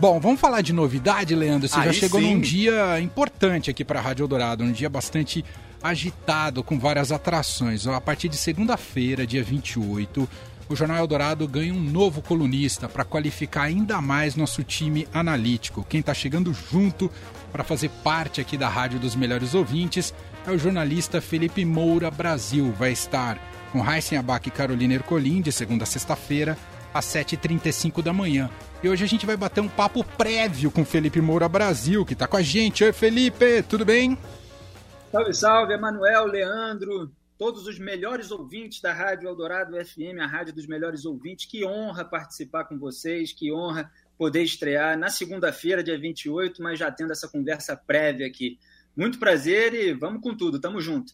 Bom, vamos falar de novidade, Leandro. Você Aí já chegou sim. num dia importante aqui para a Rádio Eldorado, um dia bastante agitado, com várias atrações. A partir de segunda-feira, dia 28, o Jornal Eldorado ganha um novo colunista para qualificar ainda mais nosso time analítico. Quem está chegando junto para fazer parte aqui da Rádio dos Melhores Ouvintes é o jornalista Felipe Moura Brasil. Vai estar com Raíssen Abac e Carolina Ercolim, de segunda a sexta-feira, às 7h35 da manhã. E hoje a gente vai bater um papo prévio com Felipe Moura Brasil, que está com a gente. Oi, Felipe, tudo bem? Salve, salve, Emanuel, Leandro, todos os melhores ouvintes da Rádio Eldorado FM, a rádio dos melhores ouvintes. Que honra participar com vocês, que honra poder estrear na segunda-feira, dia 28, mas já tendo essa conversa prévia aqui. Muito prazer e vamos com tudo, tamo junto.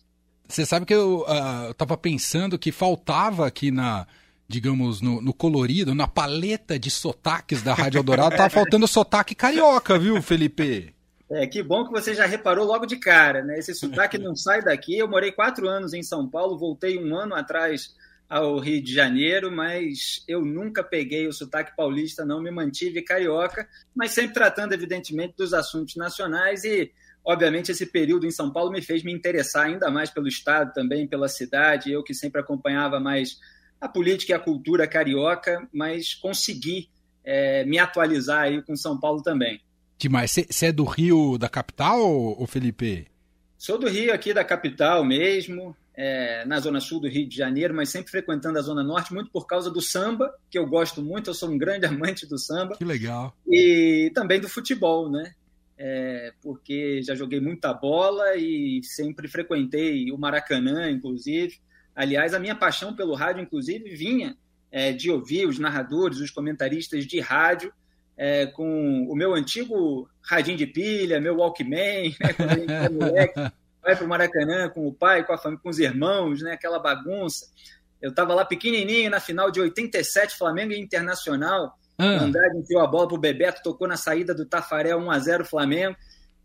Você sabe que eu uh, estava pensando que faltava aqui na, digamos, no, no, colorido, na paleta de sotaques da Rádio Eldorado, tava faltando sotaque carioca, viu, Felipe? É, que bom que você já reparou logo de cara, né? Esse sotaque não sai daqui. Eu morei quatro anos em São Paulo, voltei um ano atrás ao Rio de Janeiro, mas eu nunca peguei o sotaque paulista, não me mantive carioca, mas sempre tratando, evidentemente, dos assuntos nacionais e Obviamente, esse período em São Paulo me fez me interessar ainda mais pelo Estado, também pela cidade. Eu que sempre acompanhava mais a política e a cultura carioca, mas consegui é, me atualizar aí com São Paulo também. Demais. Você é do Rio, da capital, ou Felipe? Sou do Rio, aqui da capital mesmo, é, na zona sul do Rio de Janeiro, mas sempre frequentando a zona norte, muito por causa do samba, que eu gosto muito, eu sou um grande amante do samba. Que legal. E também do futebol, né? é, porque já joguei muita bola e sempre frequentei o Maracanã, inclusive. Aliás, a minha paixão pelo rádio, inclusive, vinha é, de ouvir os narradores, os comentaristas de rádio, é, com o meu antigo radinho de pilha, meu Walkman, né, quando a gente era moleque, vai para o Maracanã com o pai, com a família, com os irmãos, né, aquela bagunça. Eu estava lá pequenininho na final de 87, Flamengo e Internacional, ah. Andrade enfiou a bola pro Bebeto, tocou na saída do Tafarel 1 a 0 Flamengo.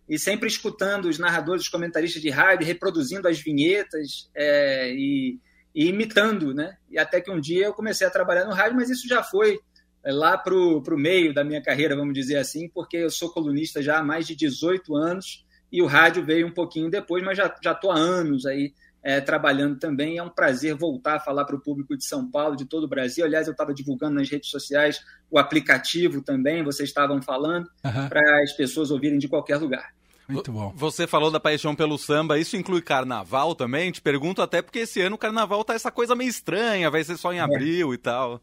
E sempre escutando os narradores, os comentaristas de rádio, reproduzindo as vinhetas é, e, e, imitando, né? E até que um dia eu comecei a trabalhar no rádio, mas isso já foi é, lá pro, pro meio da minha carreira, vamos dizer assim, porque eu sou colunista já há mais de 18 anos e o rádio veio um pouquinho depois, mas já estou há anos aí é, trabalhando também. É um prazer voltar a falar para o público de São Paulo, de todo o Brasil. Aliás, eu estava divulgando nas redes sociais o aplicativo também, vocês estavam falando, uhum. para as pessoas ouvirem de qualquer lugar. Muito bom. Você falou da paixão pelo samba, isso inclui carnaval também? Te pergunto até porque esse ano o carnaval tá essa coisa meio estranha, vai ser só em é. abril é. e tal.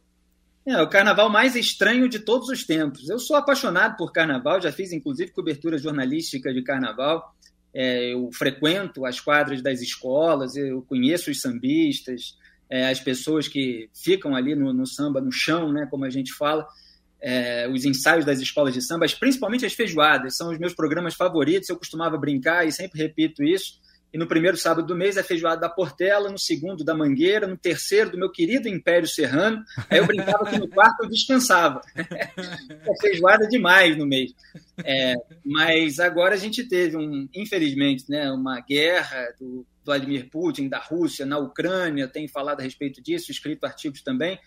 É, o carnaval mais estranho de todos os tempos. Eu sou apaixonado por carnaval, já fiz inclusive cobertura jornalística de carnaval é, eu frequento as quadras das escolas, eu conheço os sambistas, é, as pessoas que ficam ali no, no, samba, no chão, né, como a gente fala, é, os ensaios das escolas de samba, principalmente as feijoadas, são os meus programas favoritos, eu costumava brincar e sempre repito isso, e no primeiro sábado do mês é feijoada da Portela, no segundo da Mangueira, no terceiro do meu querido Império Serrano. Aí eu brincava que no quarto eu descansava. é feijoada demais no mês. É, mas agora a gente teve, um, infelizmente, né, uma guerra do Vladimir Putin, da Rússia, na Ucrânia, tenho falado a respeito disso, escrito artigos também.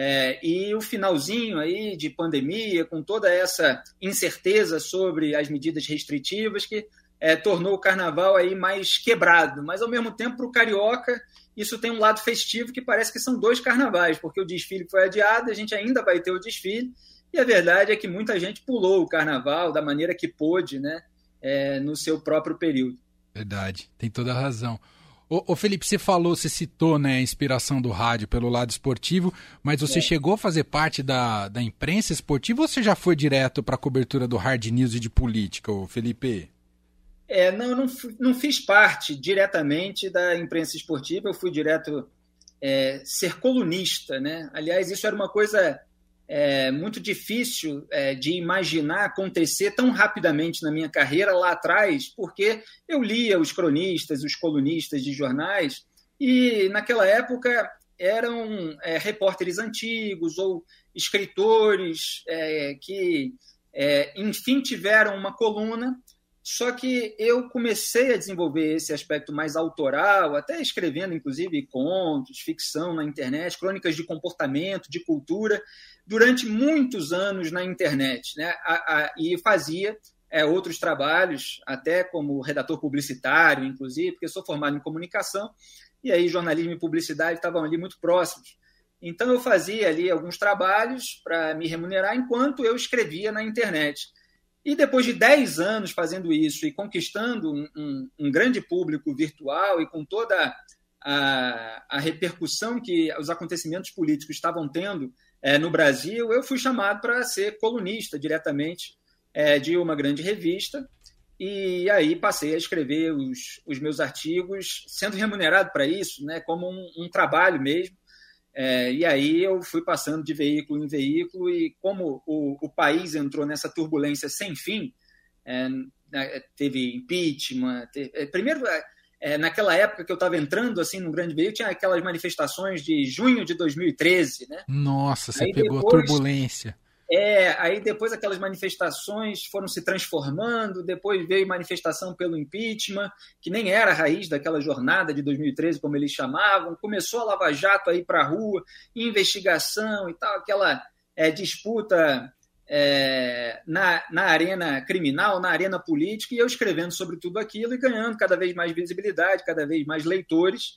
É, e o finalzinho aí de pandemia, com toda essa incerteza sobre as medidas restritivas que é, tornou o carnaval aí mais quebrado. Mas, ao mesmo tempo, para o carioca, isso tem um lado festivo que parece que são dois carnavais, porque o desfile foi adiado, a gente ainda vai ter o desfile, e a verdade é que muita gente pulou o carnaval da maneira que pôde, né, é, no seu próprio período. Verdade, tem toda a razão. Ô, ô, Felipe, você falou, você citou né, a inspiração do rádio pelo lado esportivo, mas você é. chegou a fazer parte da, da imprensa esportiva ou você já foi direto para a cobertura do hard news e de política, ô Felipe? É, não, não, não fiz parte diretamente da imprensa esportiva, eu fui direto é, ser colunista. Né? Aliás, isso era uma coisa é, muito difícil é, de imaginar acontecer tão rapidamente na minha carreira lá atrás, porque eu lia os cronistas, os colunistas de jornais, e naquela época eram é, repórteres antigos ou escritores é, que, enfim, tiveram uma coluna Só que eu comecei a desenvolver esse aspecto mais autoral, até escrevendo, inclusive, contos, ficção na internet, crônicas de comportamento, de cultura, durante muitos anos na internet. Né? A, a, e fazia é, outros trabalhos, até como redator publicitário, inclusive, porque sou formado em comunicação, e aí jornalismo e publicidade estavam ali muito próximos. Então eu fazia ali alguns trabalhos para me remunerar enquanto eu escrevia na internet. E depois de 10 anos fazendo isso e conquistando um, um, um grande público virtual e com toda a, a, repercussão que os acontecimentos políticos estavam tendo é, no Brasil, eu fui chamado para ser colunista diretamente é, de uma grande revista. E aí passei a escrever os, os meus artigos, sendo remunerado para isso, né, como um, um trabalho mesmo. É, e aí eu fui passando de veículo em veículo, e como o, o país entrou nessa turbulência sem fim, é, né, teve impeachment. Teve, é, primeiro, é, é, naquela época que eu estava entrando assim no grande veículo, tinha aquelas manifestações de junho de 2013. Né? Nossa, você aí pegou depois, turbulência. É, aí depois aquelas manifestações foram se transformando, depois veio manifestação pelo impeachment, que nem era a raiz daquela jornada de 2013, como eles chamavam, começou a Lava Jato aí para a rua, investigação e tal, aquela é, disputa é, na, na arena criminal, na arena política, e eu escrevendo sobre tudo aquilo e ganhando cada vez mais visibilidade, cada vez mais leitores.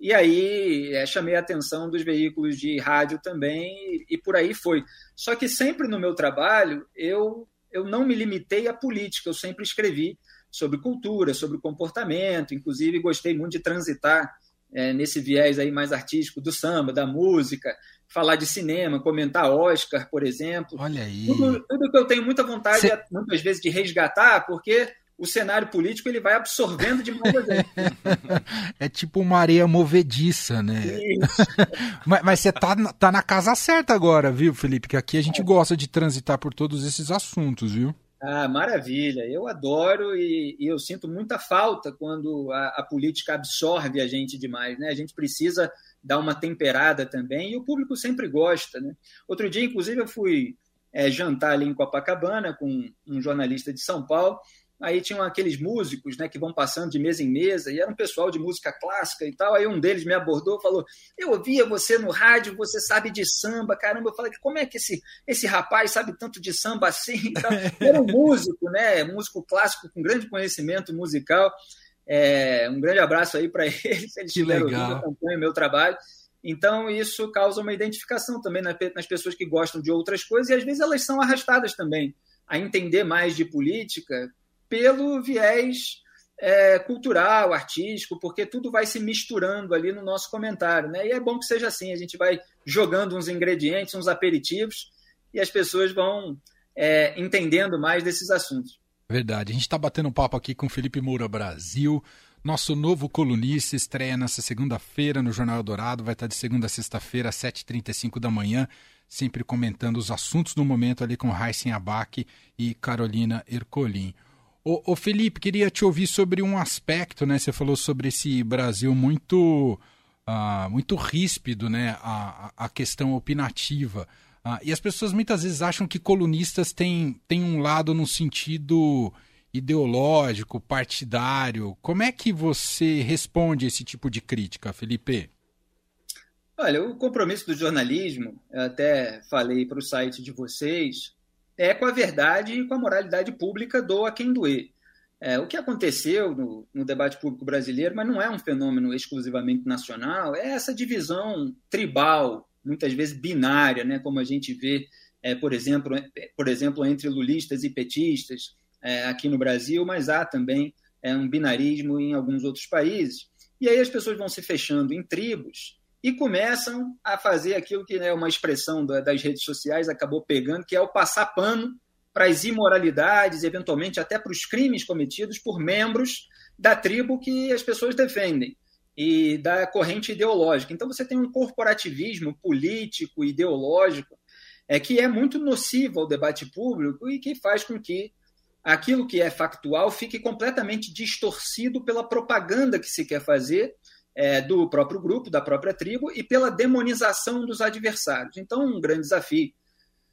E aí é, chamei a atenção dos veículos de rádio também, e, e, por aí foi. Só que sempre no meu trabalho, eu, eu não me limitei à política, eu sempre escrevi sobre cultura, sobre comportamento, inclusive gostei muito de transitar é, nesse viés aí mais artístico do samba, da música, falar de cinema, comentar Oscar, por exemplo. Olha aí. Tudo, tudo que eu tenho muita vontade, Cê... muitas vezes, de resgatar, porque o cenário político ele vai absorvendo demais a gente. é tipo uma areia movediça, né? mas, mas, você tá, tá na casa certa agora, viu, Felipe? Que aqui a gente é. gosta de transitar por todos esses assuntos, viu? Ah, maravilha. Eu adoro e, e eu sinto muita falta quando a, a, política absorve a gente demais, né? A gente precisa dar uma temperada também e o público sempre gosta, né? Outro dia, inclusive, eu fui é, jantar ali em Copacabana com um jornalista de São Paulo Aí tinham aqueles músicos né, que vão passando de mesa em mesa, e era um pessoal de música clássica e tal. Aí um deles me abordou falou: Eu ouvia você no rádio, você sabe de samba. Caramba, eu falei: Como é que esse, esse rapaz sabe tanto de samba assim? Era um músico, né? Músico clássico com grande conhecimento musical. É, um grande abraço aí para eles, eles que legal. acompanham o meu trabalho. Então, isso causa uma identificação também nas pessoas que gostam de outras coisas, e às vezes elas são arrastadas também a entender mais de política pelo viés é, cultural, artístico, porque tudo vai se misturando ali no nosso comentário. Né? E é bom que seja assim, a gente vai jogando uns ingredientes, uns aperitivos, e as pessoas vão é, entendendo mais desses assuntos. Verdade. A gente está batendo um papo aqui com Felipe Moura Brasil. Nosso novo colunista estreia nessa segunda-feira no Jornal Dourado. Vai estar de segunda a sexta-feira, às 7h35 da manhã, sempre comentando os assuntos do momento ali com Raíssen Abac e Carolina Ercolim. Ô, ô, Felipe, queria te ouvir sobre um aspecto, né? Você falou sobre esse Brasil muito, uh, muito ríspido, né? A, a questão opinativa. Uh, e as pessoas muitas vezes acham que colunistas têm, têm um lado no sentido ideológico, partidário. Como é que você responde esse tipo de crítica, Felipe? Olha, o compromisso do jornalismo, eu até falei para o site de vocês, é com a verdade e com a moralidade pública do a quem doer. É, o que aconteceu no, no, debate público brasileiro, mas não é um fenômeno exclusivamente nacional, é essa divisão tribal, muitas vezes binária, né, como a gente vê, é, por, exemplo, é, por exemplo, entre lulistas e petistas é, aqui no Brasil, mas há também é, um binarismo em alguns outros países. E aí as pessoas vão se fechando em tribos e começam a fazer aquilo que é né, uma expressão das redes sociais acabou pegando, que é o passar pano para as imoralidades, eventualmente até para os crimes cometidos por membros da tribo que as pessoas defendem e da corrente ideológica. Então você tem um corporativismo político, ideológico, é que é muito nocivo ao debate público e que faz com que aquilo que é factual fique completamente distorcido pela propaganda que se quer fazer é, do próprio grupo, da própria tribo, e pela demonização dos adversários. Então, um grande desafio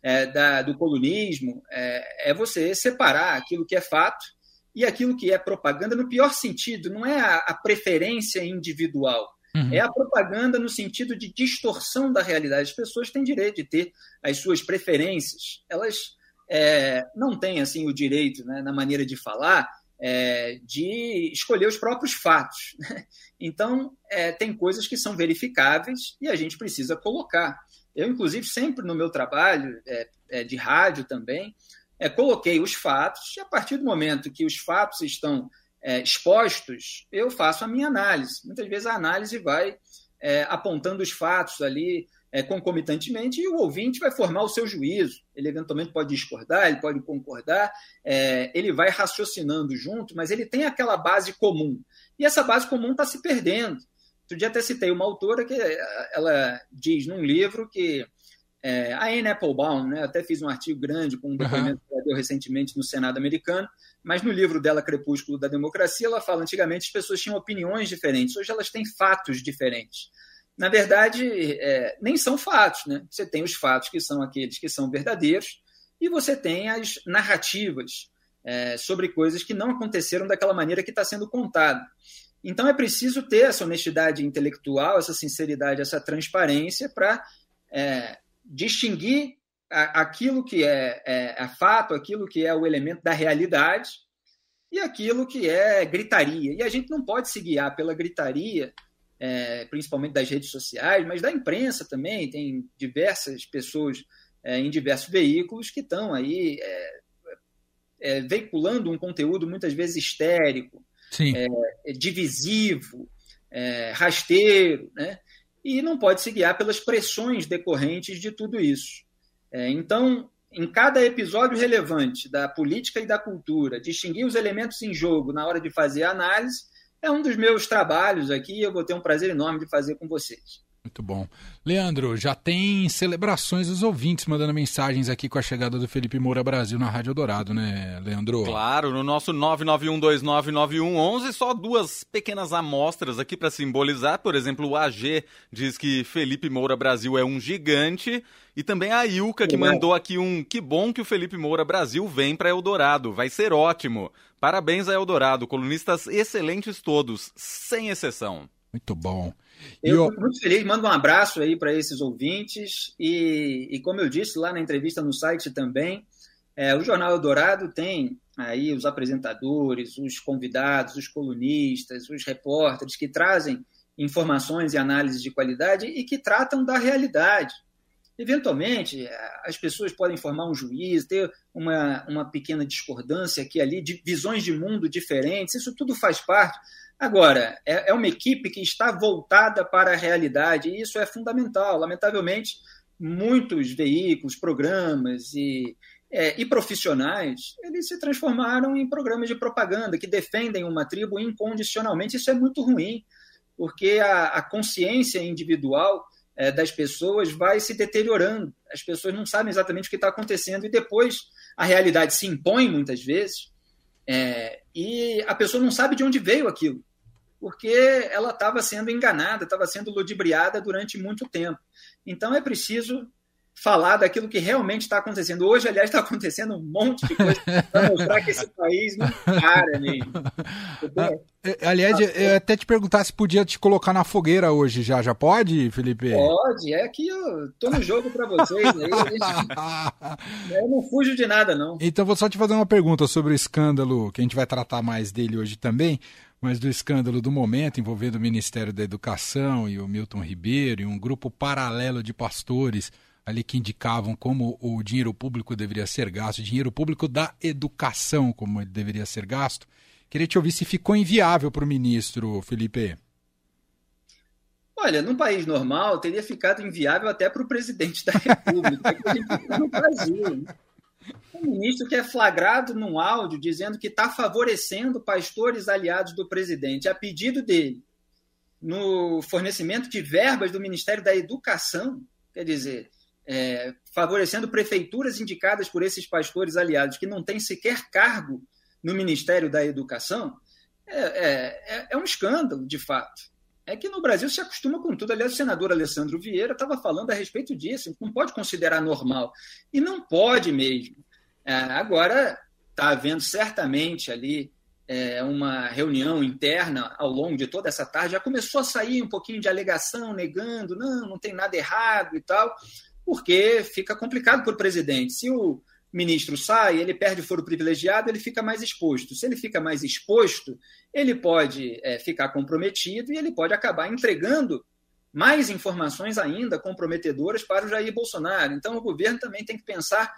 é, da, do colunismo é, é, você separar aquilo que é fato e aquilo que é propaganda no pior sentido, não é a, a preferência individual, uhum. é a propaganda no sentido de distorção da realidade. As pessoas têm direito de ter as suas preferências, elas é, não têm assim o direito, né, na maneira de falar, é, de escolher os próprios fatos. Então, é, tem coisas que são verificáveis e a gente precisa colocar. Eu, inclusive, sempre no meu trabalho é, é de rádio também, é, coloquei os fatos, e a partir do momento que os fatos estão é, expostos, eu faço a minha análise. Muitas vezes a análise vai apontando os fatos ali é, concomitantemente e o ouvinte vai formar o seu juízo. Ele eventualmente pode discordar, ele pode concordar, é, ele vai raciocinando junto, mas ele tem aquela base comum. E essa base comum está se perdendo. Outro dia até citei uma autora que ela diz num livro que é, a Anne Applebaum, né, até fiz um artigo grande com um depoimento uhum. que ela deu recentemente no Senado americano, mas no livro dela, Crepúsculo da Democracia, ela fala antigamente as pessoas tinham opiniões diferentes, hoje elas têm fatos diferentes. Na verdade, é, nem são fatos. Né? Você tem os fatos que são aqueles que são verdadeiros e você tem as narrativas é, sobre coisas que não aconteceram daquela maneira que está sendo contada. Então é preciso ter essa honestidade intelectual, essa sinceridade, essa transparência para é, distinguir a, aquilo que é, é, é fato, aquilo que é o elemento da realidade e aquilo que é gritaria. E a gente não pode se guiar pela gritaria, é, principalmente das redes sociais, mas da imprensa também. Tem diversas pessoas é, em diversos veículos que estão aí é, é, veiculando um conteúdo muitas vezes histérico, é, divisivo, rasteiro, né? e não pode se guiar pelas pressões decorrentes de tudo isso. Então, em cada episódio relevante da política e da cultura, distinguir os elementos em jogo na hora de fazer a análise é um dos meus trabalhos aqui e eu vou ter um prazer enorme de fazer com vocês. Muito bom. Leandro, já tem celebrações dos ouvintes mandando mensagens aqui com a chegada do Felipe Moura Brasil na Rádio Dourado, né, Leandro? Claro, no nosso 991299111, só duas pequenas amostras aqui para simbolizar. Por exemplo, o AG diz que Felipe Moura Brasil é um gigante. E também a Ilka, que mandou aqui um que bom que o Felipe Moura Brasil vem para Eldorado. Vai ser ótimo. Parabéns a Eldorado, colunistas excelentes todos, sem exceção. Muito bom. Eu fico muito feliz, mando um abraço aí para esses ouvintes. E, e, como eu disse lá na entrevista no site também, é, o Jornal Eldorado tem aí os apresentadores, os convidados, os colunistas, os repórteres que trazem informações e análises de qualidade e que tratam da realidade. Eventualmente, as pessoas podem formar um juízo, ter uma, uma pequena discordância aqui ali, de visões de mundo diferentes, isso tudo faz parte, Agora, é, é uma equipe que está voltada para a realidade e isso é fundamental. Lamentavelmente, muitos veículos, programas e, é, e profissionais, eles se transformaram em programas de propaganda que defendem uma tribo incondicionalmente. Isso é muito ruim, porque a, a consciência individual é, das pessoas vai se deteriorando. As pessoas não sabem exatamente o que está acontecendo e depois a realidade se impõe muitas vezes é, e a pessoa não sabe de onde veio aquilo porque ela estava sendo enganada, estava sendo ludibriada durante muito tempo. Então é preciso falar daquilo que realmente está acontecendo. Hoje, aliás, está acontecendo um monte de coisa para mostrar que esse país não para mesmo. Ah, é, aliás, eu até te perguntar se podia te colocar na fogueira hoje já. Já pode, Felipe? Pode, é que eu tô no jogo para vocês. Aí, eu não fujo de nada, não. Então, vou só te fazer uma pergunta sobre o escândalo, que a gente vai tratar mais dele hoje também mas do escândalo do momento envolvendo o Ministério da Educação e o Milton Ribeiro e um grupo paralelo de pastores ali que indicavam como o dinheiro público deveria ser gasto, dinheiro público da educação como ele deveria ser gasto. Queria te ouvir se ficou inviável para o ministro, Felipe. Olha, num país normal teria ficado inviável até para o presidente da República, que a gente no Brasil. Um ministro que é flagrado num áudio dizendo que está favorecendo pastores aliados do presidente, a pedido dele, no fornecimento de verbas do Ministério da Educação, quer dizer, é, favorecendo prefeituras indicadas por esses pastores aliados que não têm sequer cargo no Ministério da Educação, é, é, é, é um escândalo, de fato. É que no Brasil se acostuma com tudo. Aliás, o senador Alessandro Vieira estava falando a respeito disso. Não pode considerar normal. E não pode mesmo. É, agora, está havendo certamente ali é, uma reunião interna ao longo de toda essa tarde, já começou a sair um pouquinho de alegação, negando, não, não tem nada errado e tal, porque fica complicado para o presidente. Se o ministro sai, ele perde o foro privilegiado, ele fica mais exposto. Se ele fica mais exposto, ele pode é, ficar comprometido e ele pode acabar entregando mais informações ainda comprometedoras para o Jair Bolsonaro. Então, o governo também tem que pensar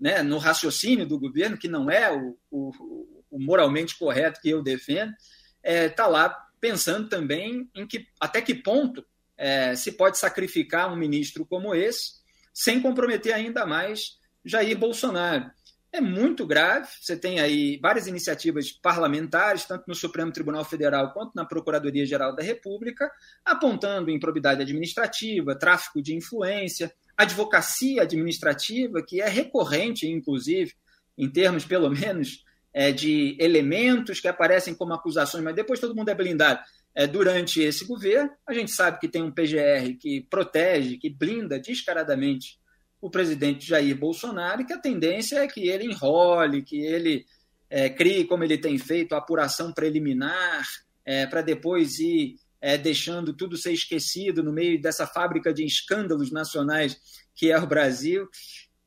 né, no raciocínio do governo, que não é o, o, o moralmente correto que eu defendo, está é, tá lá pensando também em que até que ponto é, se pode sacrificar um ministro como esse, sem comprometer ainda mais Jair Bolsonaro. É muito grave. Você tem aí várias iniciativas parlamentares, tanto no Supremo Tribunal Federal quanto na Procuradoria-Geral da República, apontando improbidade administrativa, tráfico de influência, advocacia administrativa, que é recorrente, inclusive, em termos, pelo menos, é, de elementos que aparecem como acusações, mas depois todo mundo é blindado. É, durante esse governo, a gente sabe que tem um PGR que protege, que blinda descaradamente o presidente Jair Bolsonaro, e que a tendência é que ele enrole, que ele é, crie, como ele tem feito, a apuração preliminar, é, para depois ir é, deixando tudo ser esquecido no meio dessa fábrica de escândalos nacionais que é o Brasil.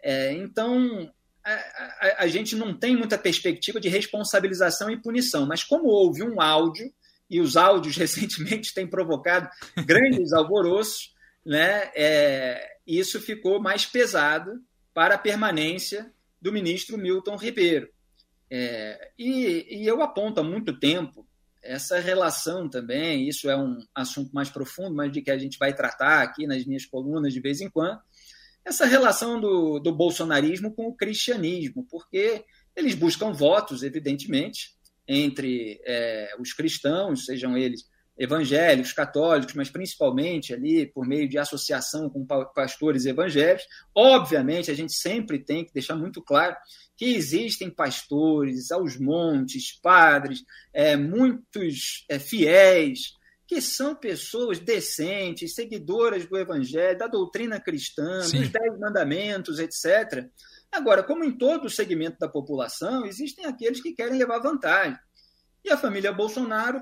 É, então, a, a, a gente não tem muita perspectiva de responsabilização e punição, mas como houve um áudio, e os áudios recentemente têm provocado grandes alvoroços, né, é, isso ficou mais pesado para a permanência do ministro Milton Ribeiro. É, e, e, eu aponto há muito tempo essa relação também, isso é um assunto mais profundo, mas de que a gente vai tratar aqui nas minhas colunas de vez em quando, essa relação do, do bolsonarismo com o cristianismo, porque eles buscam votos, evidentemente, entre é, os cristãos, sejam eles evangélicos, católicos, mas principalmente ali por meio de associação com pastores evangélicos. Obviamente, a gente sempre tem que deixar muito claro que existem pastores aos montes, padres, é, muitos é, fiéis, que são pessoas decentes, seguidoras do evangelho, da doutrina cristã, Sim. dos dez mandamentos, etc. Agora, como em todo segmento da população, existem aqueles que querem levar vantagem. E a família Bolsonaro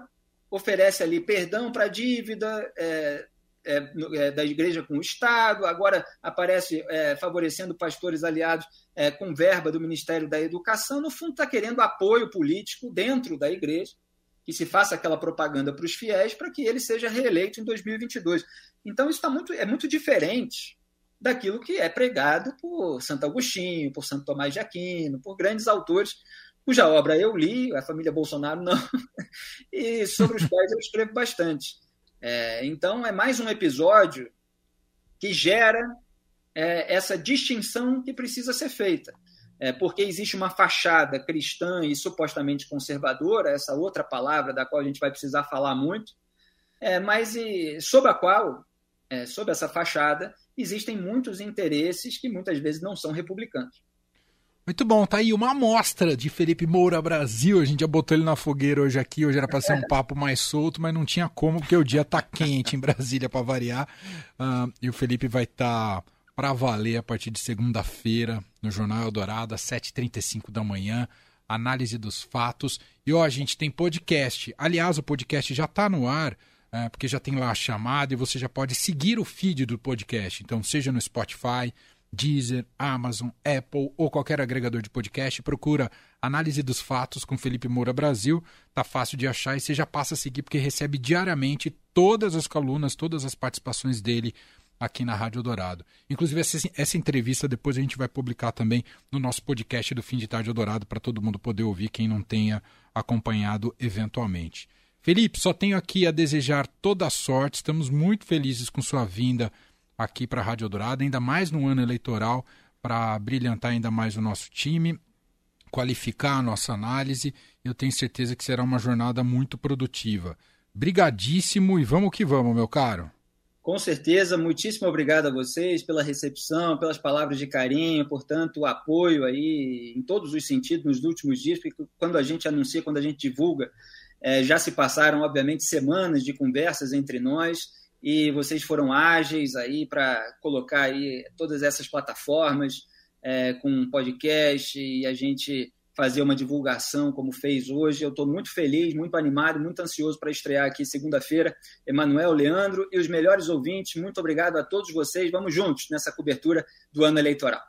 oferece ali perdão para dívida é, é, é, da igreja com o Estado, agora aparece é, favorecendo pastores aliados é, com verba do Ministério da Educação. No fundo, está querendo apoio político dentro da igreja, que se faça aquela propaganda para os fiéis para que ele seja reeleito em 2022. Então, isso tá muito, é muito diferente daquilo que é pregado por Santo Agostinho, por Santo Tomás de Aquino, por grandes autores cuja obra eu li, a família Bolsonaro não, e sobre os quais eu escrevo bastante. É, então, é mais um episódio que gera é, essa distinção que precisa ser feita. É, porque existe uma fachada cristã e supostamente conservadora, essa outra palavra da qual a gente vai precisar falar muito, é, mas e, sob a qual, é, sob essa fachada, existem muitos interesses que muitas vezes não são republicanos. Muito bom, tá aí uma amostra de Felipe Moura Brasil. A gente já botou ele na fogueira hoje aqui. Hoje era para ser um papo mais solto, mas não tinha como, porque o dia tá quente em Brasília para variar. Uh, e o Felipe vai estar tá para valer a partir de segunda-feira no Jornal Eldorado, às 7h35 da manhã. Análise dos fatos. E ó, a gente tem podcast. Aliás, o podcast já tá no ar. É, porque já tem lá a chamada e você já pode seguir o feed do podcast. Então, seja no Spotify, Deezer, Amazon, Apple ou qualquer agregador de podcast, procura Análise dos Fatos com Felipe Moura Brasil. Tá fácil de achar e você já passa a seguir porque recebe diariamente todas as colunas, todas as participações dele aqui na Rádio Dourado. Inclusive, essa, essa, entrevista depois a gente vai publicar também no nosso podcast do Fim de Tarde Dourado para todo mundo poder ouvir, quem não tenha acompanhado eventualmente. Felipe, só tenho aqui a desejar toda a sorte, estamos muito felizes com sua vinda aqui para a Rádio Dourado, ainda mais no ano eleitoral, para brilhantar ainda mais o nosso time, qualificar a nossa análise. Eu tenho certeza que será uma jornada muito produtiva. Brigadíssimo e vamos que vamos, meu caro. Com certeza, muitíssimo obrigado a vocês pela recepção, pelas palavras de carinho, portanto, o apoio aí em todos os sentidos nos últimos dias, porque quando a gente anuncia, quando a gente divulga, é, já se passaram, obviamente, semanas de conversas entre nós e vocês foram ágeis aí para colocar aí todas essas plataformas é, com podcast e a gente fazer uma divulgação como fez hoje. Eu estou muito feliz, muito animado, muito ansioso para estrear aqui segunda-feira. Emanuel, Leandro e os melhores ouvintes, muito obrigado a todos vocês. Vamos juntos nessa cobertura do ano eleitoral.